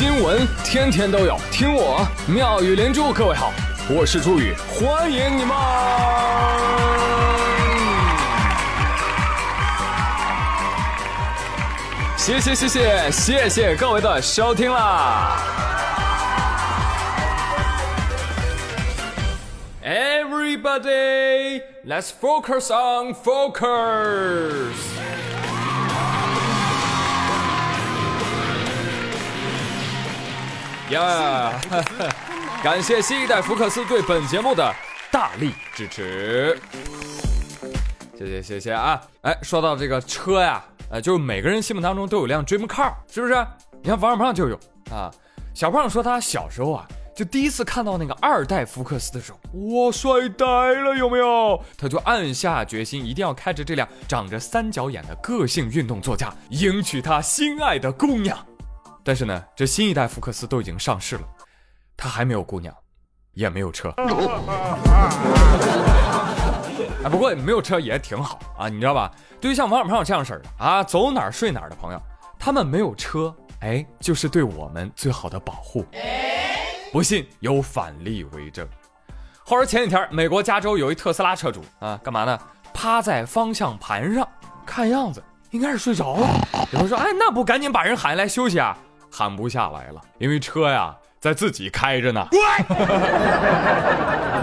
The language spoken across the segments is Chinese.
新闻天天都有，听我妙语连珠。各位好，我是朱宇，欢迎你们！谢谢谢谢谢谢各位的收听啦！Everybody, let's focus on focus. 呀，感谢新一代福克斯对本节目的大力支持，谢谢谢谢啊！哎，说到这个车呀，呃，就是每个人心目当中都有辆 dream car，是不是？你看王小胖就有啊。小胖说他小时候啊，就第一次看到那个二代福克斯的时候，哇，帅呆了，有没有？他就暗下决心，一定要开着这辆长着三角眼的个性运动座驾，迎娶他心爱的姑娘。但是呢，这新一代福克斯都已经上市了，他还没有姑娘，也没有车。哎，不过没有车也挺好啊，你知道吧？对于像王小胖这样式儿的啊，走哪儿睡哪儿的朋友，他们没有车，哎，就是对我们最好的保护。不信有反例为证。话说前几天，美国加州有一特斯拉车主啊，干嘛呢？趴在方向盘上，看样子应该是睡着了。有人说，哎，那不赶紧把人喊来休息啊？喊不下来了，因为车呀在自己开着呢。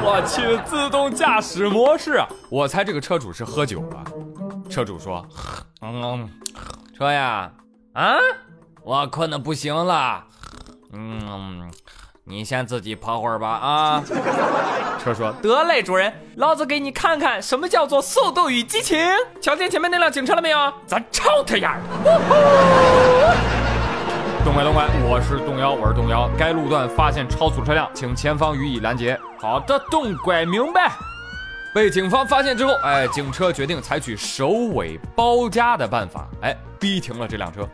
我去，自动驾驶模式，我猜这个车主是喝酒了。车主说：“嗯，车呀，啊，我困得不行了，嗯，你先自己跑会儿吧啊。”车说：“得嘞，主人，老子给你看看什么叫做速度与激情。瞧见前面那辆警车了没有？咱超他丫的！”东拐东拐，我是东幺，我是东幺。该路段发现超速车辆，请前方予以拦截。好的，东拐明白。被警方发现之后，哎，警车决定采取首尾包夹的办法，哎，逼停了这辆车。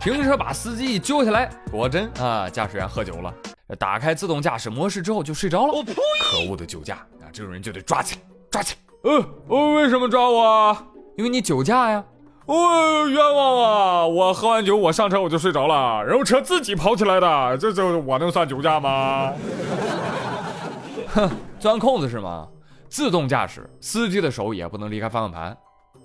停车把司机一揪下来，果真啊，驾驶员喝酒了。打开自动驾驶模式之后就睡着了。可恶的酒驾啊！这种人就得抓起来，抓起来。呃，我为什么抓我？因为你酒驾呀。哦，冤枉啊！我喝完酒，我上车我就睡着了，然后车自己跑起来的，这这我能算酒驾吗？哼，钻空子是吗？自动驾驶，司机的手也不能离开方向盘。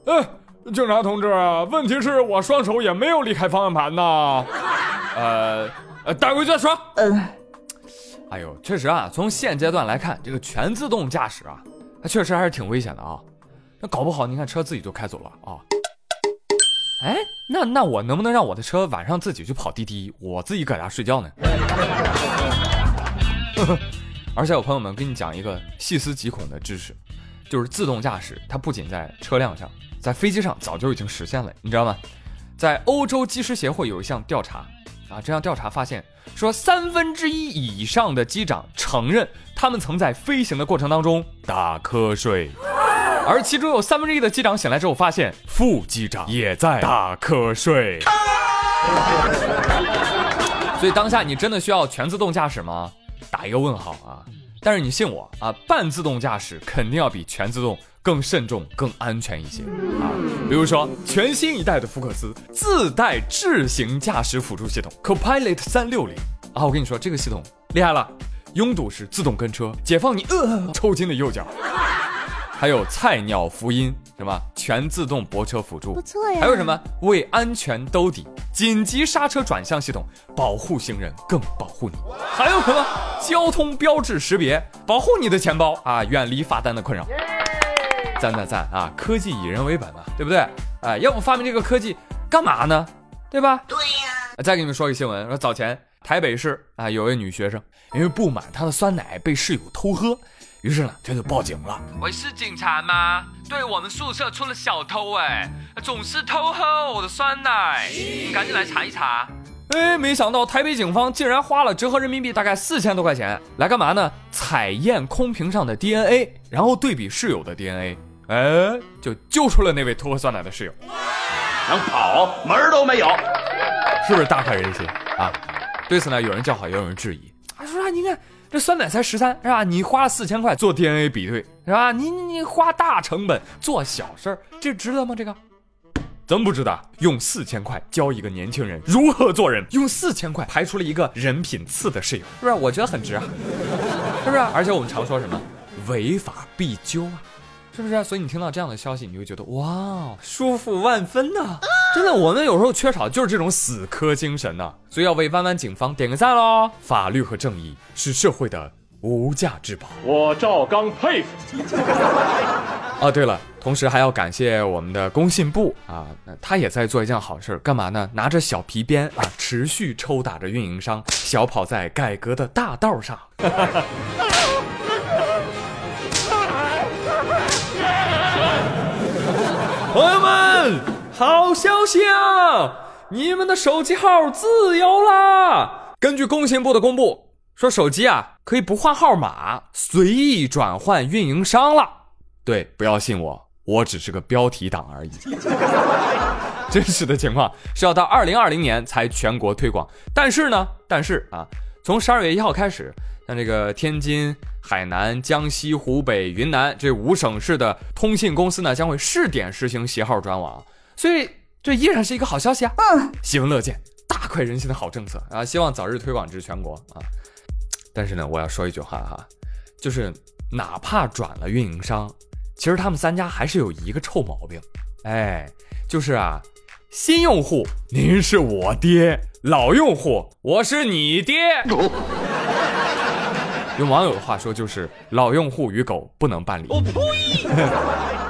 哎，警察同志，问题是我双手也没有离开方向盘呐。呃，呃，待会再说。嗯，哎呦，确实啊，从现阶段来看，这个全自动驾驶啊，它确实还是挺危险的啊。那搞不好，你看车自己就开走了啊。哎，那那我能不能让我的车晚上自己去跑滴滴，我自己搁家睡觉呢？而且，我朋友们跟你讲一个细思极恐的知识，就是自动驾驶，它不仅在车辆上，在飞机上早就已经实现了，你知道吗？在欧洲机师协会有一项调查啊，这项调查发现说，三分之一以上的机长承认他们曾在飞行的过程当中打瞌睡。而其中有三分之一的机长醒来之后，发现副机长也在打瞌睡。所以当下你真的需要全自动驾驶吗？打一个问号啊！但是你信我啊，半自动驾驶肯定要比全自动更慎重、更安全一些啊。比如说全新一代的福克斯自带智行驾驶辅助系统 Copilot 三六零啊，我跟你说这个系统厉害了，拥堵时自动跟车，解放你呃抽筋的右脚。还有菜鸟福音什么全自动泊车辅助，不错呀。还有什么为安全兜底，紧急刹车转向系统，保护行人更保护你。还有什么交通标志识别，保护你的钱包啊，远离罚单的困扰。赞赞赞啊！科技以人为本嘛，对不对？哎，要不发明这个科技干嘛呢？对吧？对呀。再给你们说一个新闻，说早前台北市啊有位女学生，因为不满她的酸奶被室友偷喝。于是呢，他就报警了。喂，是警察吗？对我们宿舍出了小偷，哎，总是偷喝我的酸奶，你赶紧来查一查。哎，没想到台北警方竟然花了折合人民币大概四千多块钱来干嘛呢？采验空瓶上的 DNA，然后对比室友的 DNA，哎，就揪出了那位偷喝酸奶的室友。想跑门儿都没有，是不是大快人心啊？对此呢，有人叫好，也有人质疑。他说啊，你看。这酸奶才十三，是吧？你花四千块做 DNA 比对，是吧？你你花大成本做小事儿，这值得吗？这个怎么不值得用四千块教一个年轻人如何做人，用四千块排除了一个人品次的室友，是不是？我觉得很值啊，是不是？而且我们常说什么，违法必究啊，是不是？所以你听到这样的消息，你会觉得哇，舒服万分呐！真的，我们有时候缺少就是这种死磕精神呐，所以要为弯弯警方点个赞喽！法律和正义是社会的无价之宝。我赵刚佩服。哦，对了，同时还要感谢我们的工信部啊，那他也在做一件好事，干嘛呢？拿着小皮鞭啊，持续抽打着运营商，小跑在改革的大道上。朋友们，好消息啊！你们的手机号自由啦！根据工信部的公布，说手机啊可以不换号码，随意转换运营商了。对，不要信我，我只是个标题党而已。真实的情况是要到二零二零年才全国推广。但是呢，但是啊，从十二月一号开始，像这个天津、海南、江西、湖北、云南这五省市的通信公司呢，将会试点实行携号转网。所以这依然是一个好消息啊！嗯，喜闻乐见，大快人心的好政策啊！希望早日推广至全国啊！但是呢，我要说一句话哈，就是哪怕转了运营商。其实他们三家还是有一个臭毛病，哎，就是啊，新用户您是我爹，老用户我是你爹。用网友的话说就是老用户与狗不能办理。我呸！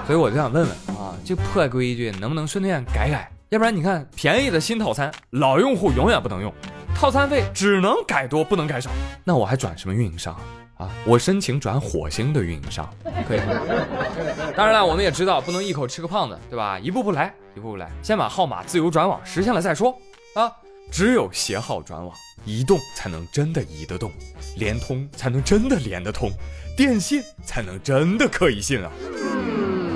所以我就想问问啊，这破规矩能不能顺便改改？要不然你看便宜的新套餐，老用户永远不能用，套餐费只能改多不能改少，那我还转什么运营商？啊，我申请转火星的运营商，可以。当然了，我们也知道不能一口吃个胖子，对吧？一步步来，一步步来，先把号码自由转网实现了再说。啊，只有携号转网，移动才能真的移得动，联通才能真的连得通，电信才能真的可以信啊。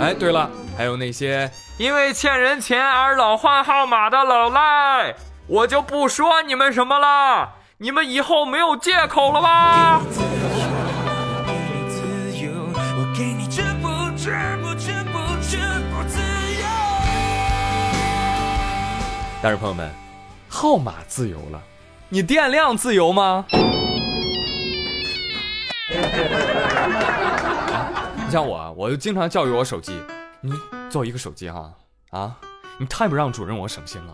哎，对了，还有那些因为欠人钱而老换号码的老赖，我就不说你们什么了，你们以后没有借口了吧？但是朋友们，号码自由了，你电量自由吗？你像我，我就经常教育我手机，你做一个手机哈啊，你太不让主任我省心了。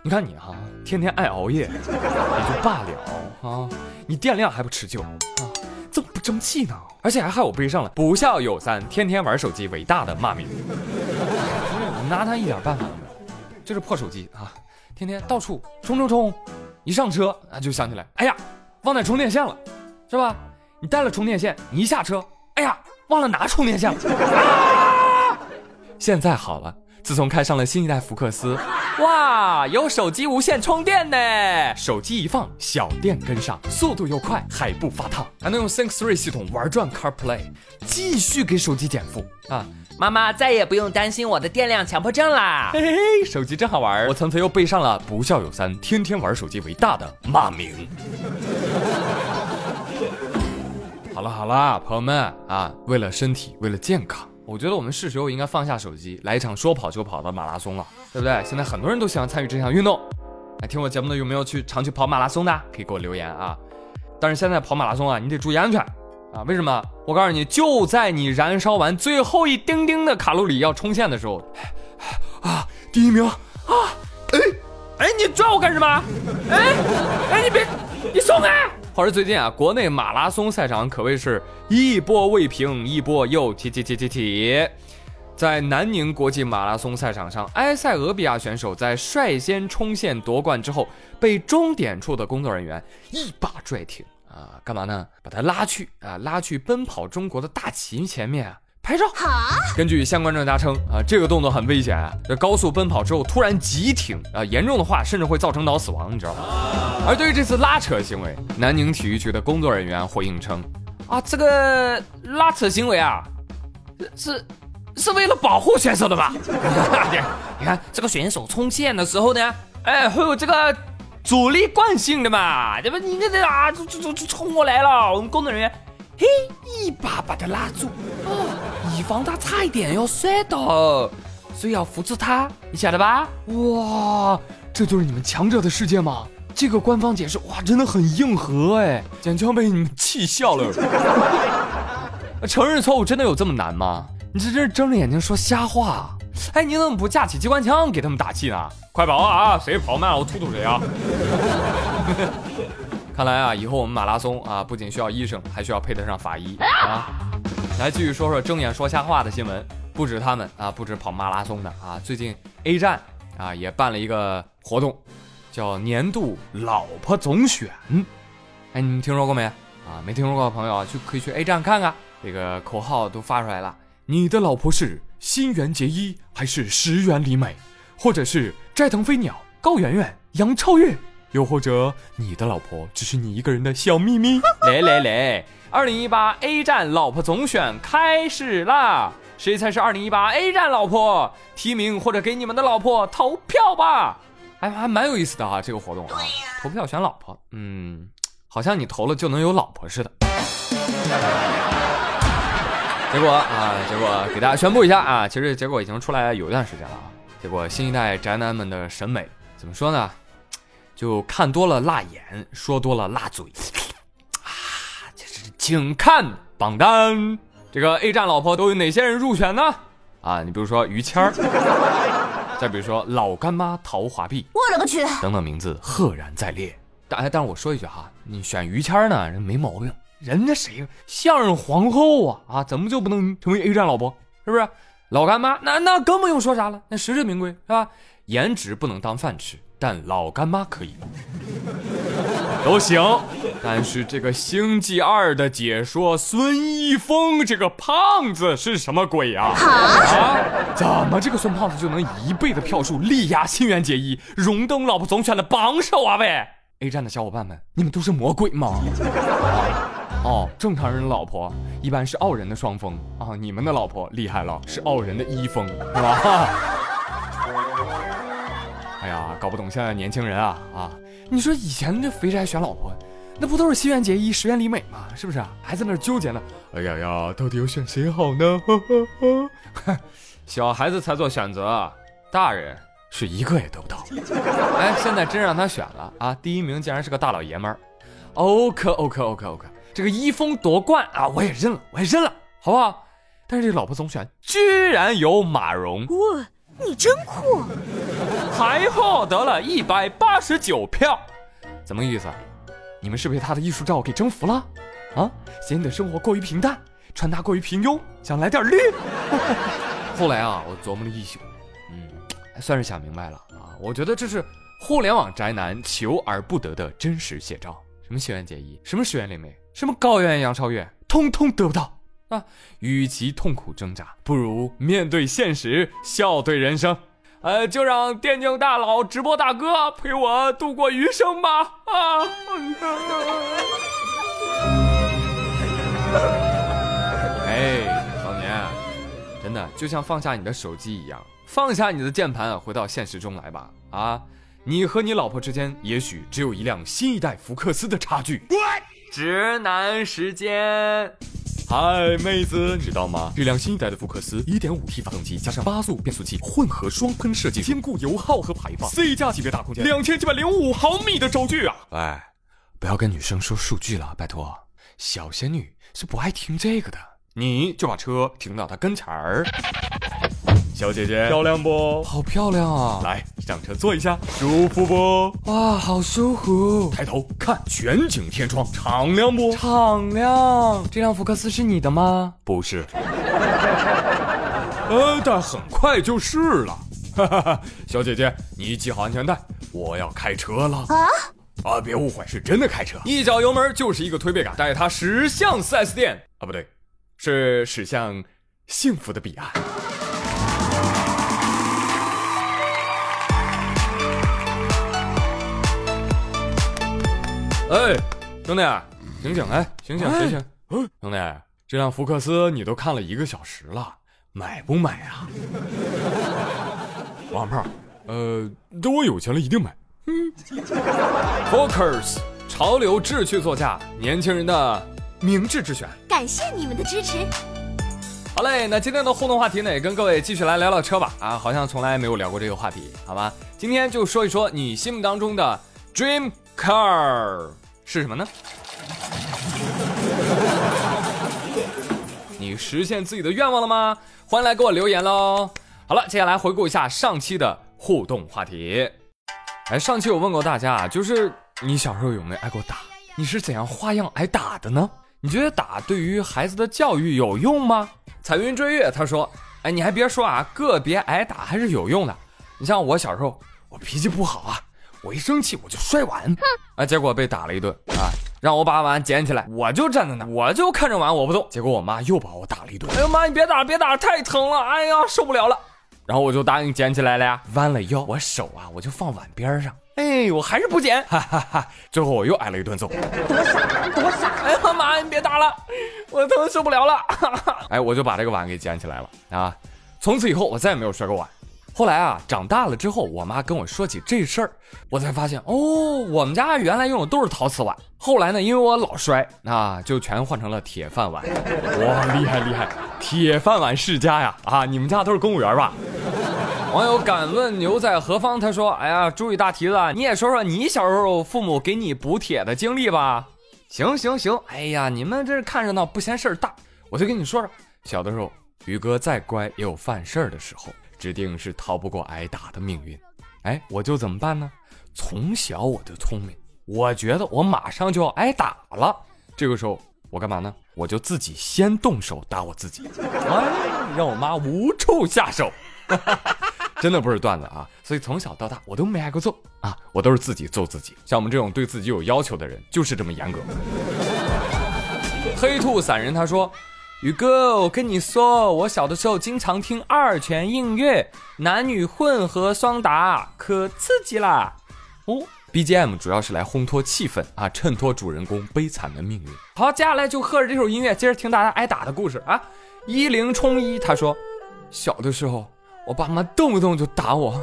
你看你哈，天天爱熬夜也就罢了啊，你电量还不持久啊，怎么不争气呢？而且还害我背上了“不孝有三，天天玩手机”伟大的骂名。你拿他一点办法都没有，就是破手机啊。天天到处冲冲冲，一上车啊就想起来，哎呀，忘带充电线了，是吧？你带了充电线，你一下车，哎呀，忘了拿充电线了。现在好了，自从开上了新一代福克斯，哇，有手机无线充电呢，手机一放，小电跟上，速度又快，还不发烫，还能用 Sync 3系统玩转 CarPlay，继续给手机减负啊。妈妈再也不用担心我的电量强迫症啦！嘿嘿，手机真好玩。我层层又背上了“不孝有三，天天玩手机”为大的骂名。好了好了，朋友们啊，为了身体，为了健康，我觉得我们是时候应该放下手机，来一场说跑就跑的马拉松了，对不对？现在很多人都喜欢参与这项运动。哎，听我节目的有没有去常去跑马拉松的？可以给我留言啊。但是现在跑马拉松啊，你得注意安全。啊，为什么？我告诉你，就在你燃烧完最后一丁丁的卡路里要冲线的时候，啊，第一名啊，哎，哎，你拽我干什么？哎，哎，你别，你松开！话说最近啊，国内马拉松赛场可谓是一波未平，一波又起起起起起。在南宁国际马拉松赛场上，埃塞俄比亚选手在率先冲线夺冠之后，被终点处的工作人员一把拽停。啊，干嘛呢？把他拉去啊，拉去奔跑中国的大旗前面啊拍照。根据相关专家称啊，这个动作很危险啊，在高速奔跑之后突然急停啊，严重的话甚至会造成脑死亡，你知道吗？而对于这次拉扯行为，南宁体育局的工作人员回应称，啊，这个拉扯行为啊，是是为了保护选手的吧？你看这个选手冲线的时候呢，哎，会有这个。阻力惯性的嘛，对吧？你这这啊，就就就冲过来了，我们工作人员嘿一把把他拉住，哦以防他差一点要摔倒。所以要扶住他，你晓得吧？哇，这就是你们强者的世界吗？这个官方解释哇，真的很硬核哎，简直要被你们气笑了。承认错误真的有这么难吗？你这真是睁着眼睛说瞎话。哎，你怎么不架起机关枪给他们打气呢？快跑啊！谁跑慢了我突突谁啊！看来啊，以后我们马拉松啊，不仅需要医生，还需要配得上法医啊。来继续说说睁眼说瞎话的新闻，不止他们啊，不止跑马拉松的啊，最近 A 站啊也办了一个活动，叫年度老婆总选。哎，你们听说过没？啊，没听说过的朋友啊，就可以去 A 站看看，这个口号都发出来了。你的老婆是新垣结衣还是石原里美，或者是斋藤飞鸟、高圆圆、杨超越？又或者你的老婆只是你一个人的小秘密？来来来，二零一八 A 站老婆总选开始啦！谁才是二零一八 A 站老婆？提名或者给你们的老婆投票吧！还还蛮有意思的啊，这个活动啊，投票选老婆，嗯，好像你投了就能有老婆似的。结果啊，结果给大家宣布一下啊，其实结果已经出来有一段时间了啊。结果新一代宅男们的审美怎么说呢？就看多了辣眼，说多了辣嘴，啊，这是请看榜单。这个 A 站老婆都有哪些人入选呢？啊，你比如说于谦儿，再比如说老干妈陶华碧，我勒个去，等等名字赫然在列。但但是我说一句哈，你选于谦儿呢，人没毛病，人家谁相声皇后啊啊，怎么就不能成为 A 站老婆？是不是？老干妈那那更不用说啥了，那实至名归是吧？颜值不能当饭吃。但老干妈可以，都行。但是这个星际二的解说孙一峰这个胖子是什么鬼啊？啊？怎么这个孙胖子就能一倍的票数力压新垣结衣，荣登老婆总选的榜首啊？喂，A 站的小伙伴们，你们都是魔鬼吗？哦，正常人的老婆一般是傲人的双峰啊，你们的老婆厉害了，是傲人的一峰，是吧？哎呀，搞不懂现在年轻人啊啊！你说以前这肥宅选老婆，那不都是新垣结衣、石原里美吗？是不是？还在那纠结呢。哎呀呀，到底要选谁好呢？小孩子才做选择，大人是一个也得不到。哎，现在真让他选了啊！第一名竟然是个大老爷们儿。OK OK OK OK，这个一峰夺冠啊，我也认了，我也认了，好不好？但是这老婆总选居然有马蓉。哇！你真酷，还获得了一百八十九票，怎么个意思？你们是被他的艺术照给征服了？啊，嫌你的生活过于平淡，穿搭过于平庸，想来点绿？后来啊，我琢磨了一宿，嗯，算是想明白了啊。我觉得这是互联网宅男求而不得的真实写照。什么轩辕结衣，什么石原里美，什么高原杨超越，通通得不到。啊，与其痛苦挣扎，不如面对现实，笑对人生。呃，就让电竞大佬、直播大哥陪我度过余生吧。啊！哎，少年，真的就像放下你的手机一样，放下你的键盘，回到现实中来吧。啊，你和你老婆之间，也许只有一辆新一代福克斯的差距。直男时间。嗨，妹子，你知道吗？这辆新一代的福克斯 1.5T 发动机加上八速变速器混合双喷设计，兼顾油耗和排放，C 加级别大空间，两千七百零五毫米的轴距啊！哎，不要跟女生说数据了，拜托，小仙女是不爱听这个的。你就把车停到她跟前儿。小姐姐，漂亮不？好漂亮啊！来上车坐一下，舒服不？哇，好舒服！抬头看全景天窗，敞亮不？敞亮。这辆福克斯是你的吗？不是。呃，但很快就是了。哈哈哈，小姐姐，你系好安全带，我要开车了。啊？啊，别误会，是真的开车，一脚油门就是一个推背感，带它驶向 4S 店啊，不对，是驶向幸福的彼岸。哎，兄弟，醒醒！哎，醒醒，醒醒！兄弟，这辆福克斯你都看了一个小时了，买不买啊？王胖，呃，等我有钱了一定买。嗯，Focus，潮流志趣座驾，年轻人的明智之选。感谢你们的支持。好嘞，那今天的互动话题呢，也跟各位继续来聊聊车吧。啊，好像从来没有聊过这个话题，好吧？今天就说一说你心目当中的 dream car 是什么呢？你实现自己的愿望了吗？欢迎来给我留言喽！好了，接下来回顾一下上期的互动话题。哎，上期我问过大家啊，就是你小时候有没有挨过打？你是怎样花样挨打的呢？你觉得打对于孩子的教育有用吗？彩云追月他说：“哎，你还别说啊，个别挨打还是有用的。你像我小时候，我脾气不好啊，我一生气我就摔碗，啊，结果被打了一顿啊，让我把碗捡起来，我就站在那，我就看着碗我不动，结果我妈又把我打了一顿。哎呦妈，你别打了，别打了，太疼了，哎呀，受不了了。然后我就答应捡起来了呀，弯了腰，我手啊我就放碗边上。”哎，我还是不捡，哈哈哈！最后我又挨了一顿揍，多傻，多傻！哎呀妈，你别打了，我疼受不了了！哈哈哎，我就把这个碗给捡起来了啊！从此以后我再也没有摔过碗。后来啊，长大了之后，我妈跟我说起这事儿，我才发现哦，我们家原来用的都是陶瓷碗。后来呢，因为我老摔啊，就全换成了铁饭碗。哇，厉害厉害，铁饭碗世家呀！啊，你们家都是公务员吧？网友敢问牛在何方？他说：“哎呀，朱宇大蹄子，你也说说你小时候父母给你补铁的经历吧。”行行行，哎呀，你们这是看热闹不嫌事儿大，我就跟你说说，小的时候，宇哥再乖也有犯事儿的时候，指定是逃不过挨打的命运。哎，我就怎么办呢？从小我就聪明，我觉得我马上就要挨打了，这个时候我干嘛呢？我就自己先动手打我自己，哎，让我妈无处下手。真的不是段子啊！所以从小到大我都没挨过揍啊，我都是自己揍自己。像我们这种对自己有要求的人，就是这么严格。黑兔散人他说：“宇哥，我跟你说，我小的时候经常听二泉映月，男女混合双打，可刺激啦！哦，BGM 主要是来烘托气氛啊，衬托主人公悲惨的命运。好，接下来就和着这首音乐，接着听大家挨打的故事啊。一零冲一他说，小的时候。”我爸妈动不动就打我，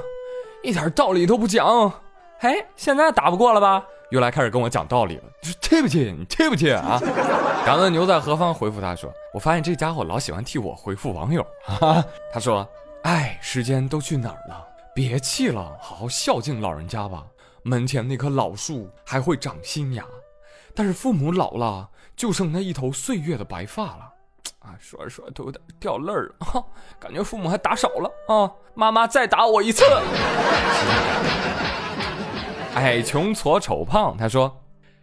一点道理都不讲。哎，现在打不过了吧？又来开始跟我讲道理了。你说对不起，你对不起啊！敢问牛在何方？回复他说：“我发现这家伙老喜欢替我回复网友。”哈，他说：“哎，时间都去哪儿了？别气了，好好孝敬老人家吧。门前那棵老树还会长新芽，但是父母老了，就剩那一头岁月的白发了。”啊，说着说着都有点掉泪儿了，感觉父母还打少了啊！妈妈再打我一次。矮穷矬丑胖，他说，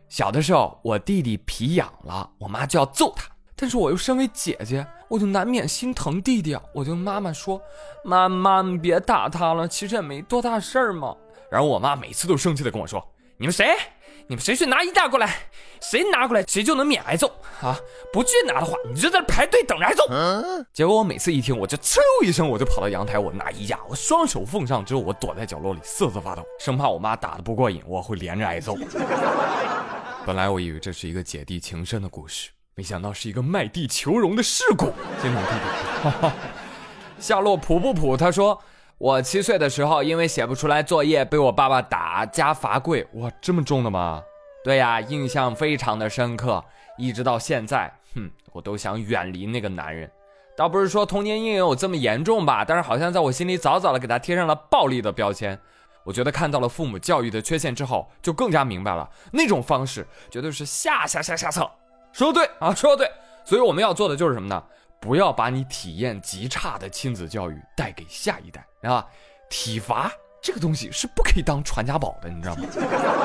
小的时候我弟弟皮痒了，我妈就要揍他，但是我又身为姐姐，我就难免心疼弟弟啊，我就妈妈说，妈妈你别打他了，其实也没多大事儿嘛。然后我妈每次都生气的跟我说，你们谁？你们谁去拿衣架过来？谁拿过来，谁就能免挨揍啊！不去拿的话，你就在排队等着挨揍。结果我每次一听，我就呲一声，我就跑到阳台，我拿衣架，我双手奉上之后，我躲在角落里瑟瑟发抖，生怕我妈打的不过瘾，我会连着挨揍。本来我以为这是一个姐弟情深的故事，没想到是一个卖地求荣的事故。心疼弟弟。夏洛普不普，他说。我七岁的时候，因为写不出来作业，被我爸爸打加罚跪。哇，这么重的吗？对呀，印象非常的深刻，一直到现在，哼，我都想远离那个男人。倒不是说童年阴影有这么严重吧，但是好像在我心里早早的给他贴上了暴力的标签。我觉得看到了父母教育的缺陷之后，就更加明白了那种方式绝对是下下下下策。说的对啊，说的对。所以我们要做的就是什么呢？不要把你体验极差的亲子教育带给下一代。啊，体罚这个东西是不可以当传家宝的，你知道吗？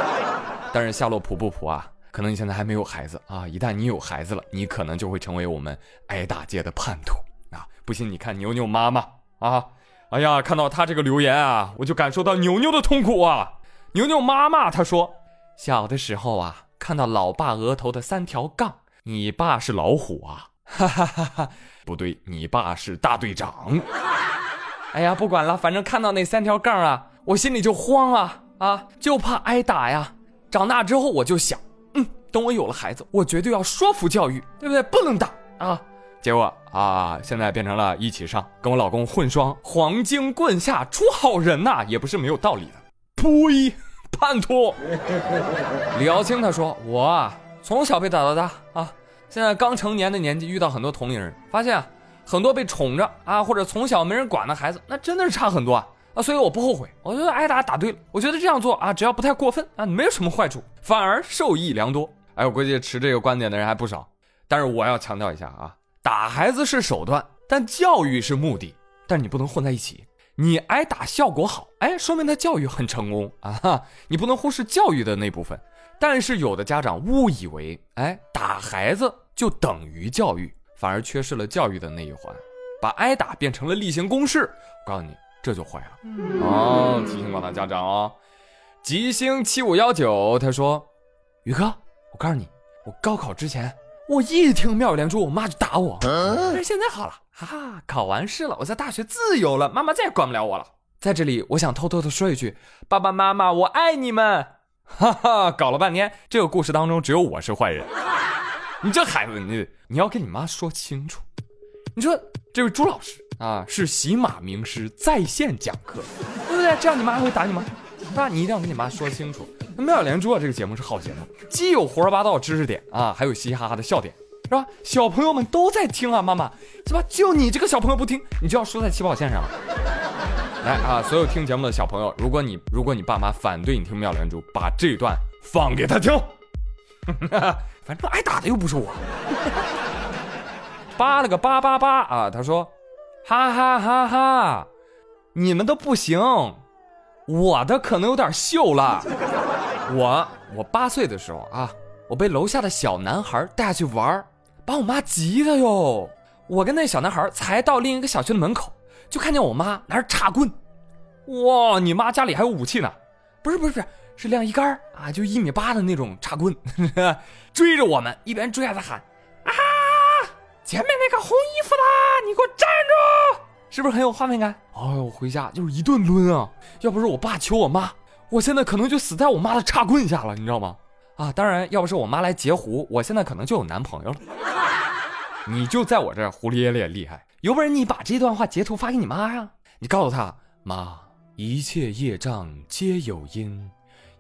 但是夏洛普不普啊，可能你现在还没有孩子啊，一旦你有孩子了，你可能就会成为我们挨打界的叛徒啊！不信你看牛牛妈妈啊，哎呀，看到他这个留言啊，我就感受到牛牛的痛苦啊！牛牛妈妈她说，小的时候啊，看到老爸额头的三条杠，你爸是老虎啊？哈哈哈哈，不对，你爸是大队长。哎呀，不管了，反正看到那三条杠啊，我心里就慌啊啊，就怕挨打呀。长大之后我就想，嗯，等我有了孩子，我绝对要说服教育，对不对？不能打啊。结果啊，现在变成了一起上，跟我老公混双，黄金棍下出好人呐，也不是没有道理的。呸，叛徒！李瑶清他说，我，从小被打到大啊，现在刚成年的年纪，遇到很多同龄人，发现啊。很多被宠着啊，或者从小没人管的孩子，那真的是差很多啊啊！所以我不后悔，我觉得挨打打对了，我觉得这样做啊，只要不太过分啊，没有什么坏处，反而受益良多。哎，我估计持这个观点的人还不少。但是我要强调一下啊，打孩子是手段，但教育是目的，但你不能混在一起。你挨打效果好，哎，说明他教育很成功 啊！你不能忽视教育的那部分。但是有的家长误以为，哎，打孩子就等于教育，反而缺失了教育的那一环，把挨打变成了例行公事。我告诉你，这就坏了哦！提醒广大家长哦。吉星七五幺九他说：“宇哥，我告诉你，我高考之前。”我一听妙语连珠，我妈就打我。但是现在好了，哈哈，考完试了，我在大学自由了，妈妈再也管不了我了。在这里，我想偷偷的说一句：爸爸妈妈，我爱你们。哈哈，搞了半天，这个故事当中只有我是坏人。你这孩子，你你要跟你妈说清楚。你说这位朱老师啊，是喜马名师在线讲课，对不对？这样你妈还会打你吗？那你一定要跟你妈说清楚。妙连珠啊，这个节目是好节目，既有胡说八道知识点啊，还有嘻嘻哈哈的笑点，是吧？小朋友们都在听啊，妈妈，是吧？就你这个小朋友不听，你就要输在起跑线上了。来啊，所有听节目的小朋友，如果你如果你爸妈反对你听妙连珠，把这段放给他听，反正挨打的又不是我。扒了个八八八啊，他说，哈哈哈哈，你们都不行。我的可能有点秀了，我我八岁的时候啊，我被楼下的小男孩带下去玩把我妈急的哟。我跟那小男孩才到另一个小区的门口，就看见我妈拿着叉棍。哇，你妈家里还有武器呢？不是不是不是，是晾衣杆啊，就一米八的那种叉棍，追着我们，一边追还在喊啊，前面那个红衣服的，你给我站住！是不是很有画面感？哎呦，回家就是一顿抡啊！要不是我爸求我妈，我现在可能就死在我妈的叉棍下了，你知道吗？啊，当然，要不是我妈来截胡，我现在可能就有男朋友了。你就在我这胡咧咧厉害，有本事你把这段话截图发给你妈呀！你告诉她，妈，一切业障皆有因，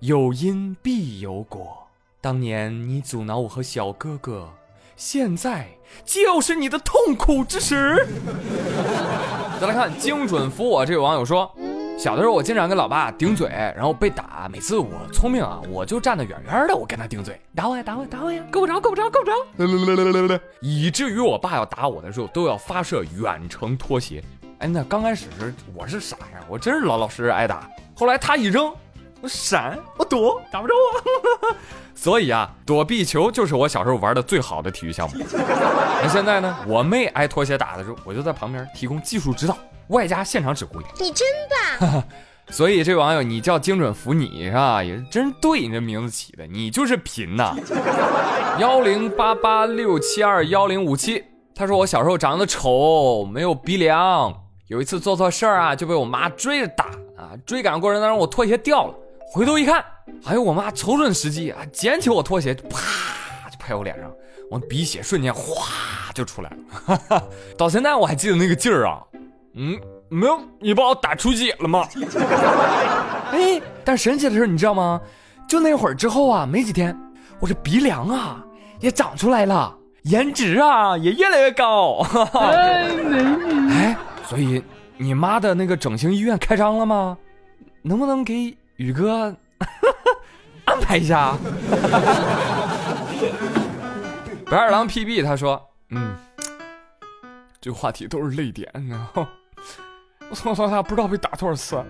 有因必有果。当年你阻挠我和小哥哥。现在就是你的痛苦之时。再来看精准扶我这位网友说，小的时候我经常跟老爸顶嘴，然后被打。每次我聪明啊，我就站得远远的，我跟他顶嘴，打我呀，打我，打我呀，够不着，够不着，够不着。以至于我爸要打我的时候，都要发射远程拖鞋。哎，那刚开始我是傻呀，我真是老老实实挨打。后来他一扔。我闪，我躲，打不着我。所以啊，躲避球就是我小时候玩的最好的体育项目。那现在呢，我妹挨拖鞋打的时候，我就在旁边提供技术指导，外加现场指挥。你真棒！所以这网友，你叫精准服你是吧？也是真对，你这名字起的，你就是贫呐。幺零八八六七二幺零五七，他说我小时候长得丑，没有鼻梁，有一次做错事儿啊，就被我妈追着打啊，追赶过程当中我拖鞋掉了。回头一看，哎呦，我妈瞅准时机啊，捡起我拖鞋，啪就拍我脸上，我鼻血瞬间哗就出来了。到现在我还记得那个劲儿啊，嗯，没有，你把我打出血了吗？哎，但神奇的是，你知道吗？就那会儿之后啊，没几天，我这鼻梁啊也长出来了，颜值啊也越来越高。哎，美女。哎，所以你妈的那个整形医院开张了吗？能不能给？宇哥，安排一下。白二郎 PB 他说：“嗯，这个话题都是泪点，你知道吗？我从小到大不知道被打多少次，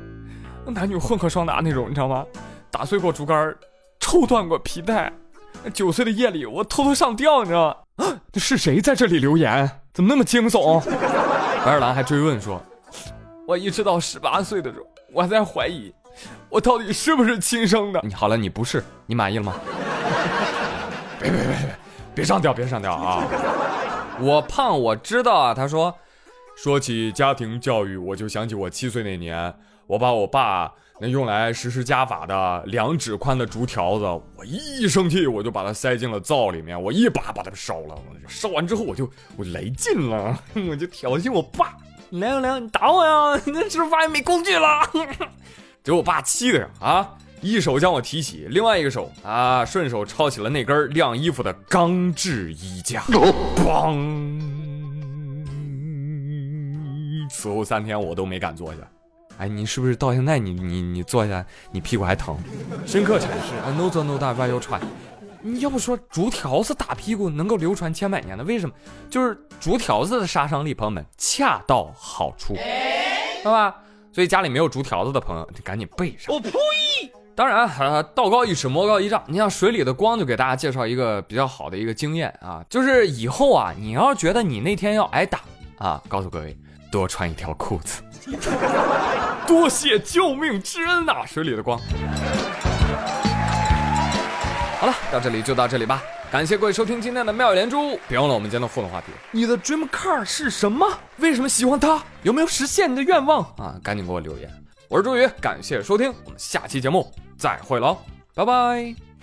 男女混合双打那种，你知道吗？打碎过竹竿，抽断过皮带。九岁的夜里，我偷偷上吊，你知道吗？这是谁在这里留言？怎么那么惊悚？”白二郎还追问说：“我一直到十八岁的时候，我还在怀疑。” 我到底是不是亲生的？你好了，你不是，你满意了吗？别别别别，别上吊，别上吊啊！我胖，我知道啊。他说，说起家庭教育，我就想起我七岁那年，我把我爸那用来实施家法的两指宽的竹条子，我一生气我就把它塞进了灶里面，我一把把它烧了。烧完之后我就我就来劲了，我就挑衅我爸，凉凉，你打我呀？你是不是发现没工具了？给我爸气的呀！啊，一手将我提起，另外一个手啊，顺手抄起了那根晾衣服的钢制衣架，咣！此后三天我都没敢坐下。哎，你是不是到现在你你你坐下，你屁股还疼？深刻阐释啊，no 坐 no 大外要喘。你要不说竹条子打屁股能够流传千百年的，为什么？就是竹条子的杀伤力，朋友们恰到好处，知道吧？所以家里没有竹条子的朋友，你赶紧备上。我呸！当然，呃，道高一尺，魔高一丈。你像水里的光，就给大家介绍一个比较好的一个经验啊，就是以后啊，你要觉得你那天要挨打啊，告诉各位，多穿一条裤子。多谢救命之恩呐，水里的光。好了，到这里就到这里吧。感谢各位收听今天的妙语连珠，别忘了我们今天的互动话题：你的 dream car 是什么？为什么喜欢它？有没有实现你的愿望啊？赶紧给我留言。我是朱宇，感谢收听，我们下期节目再会喽，拜拜。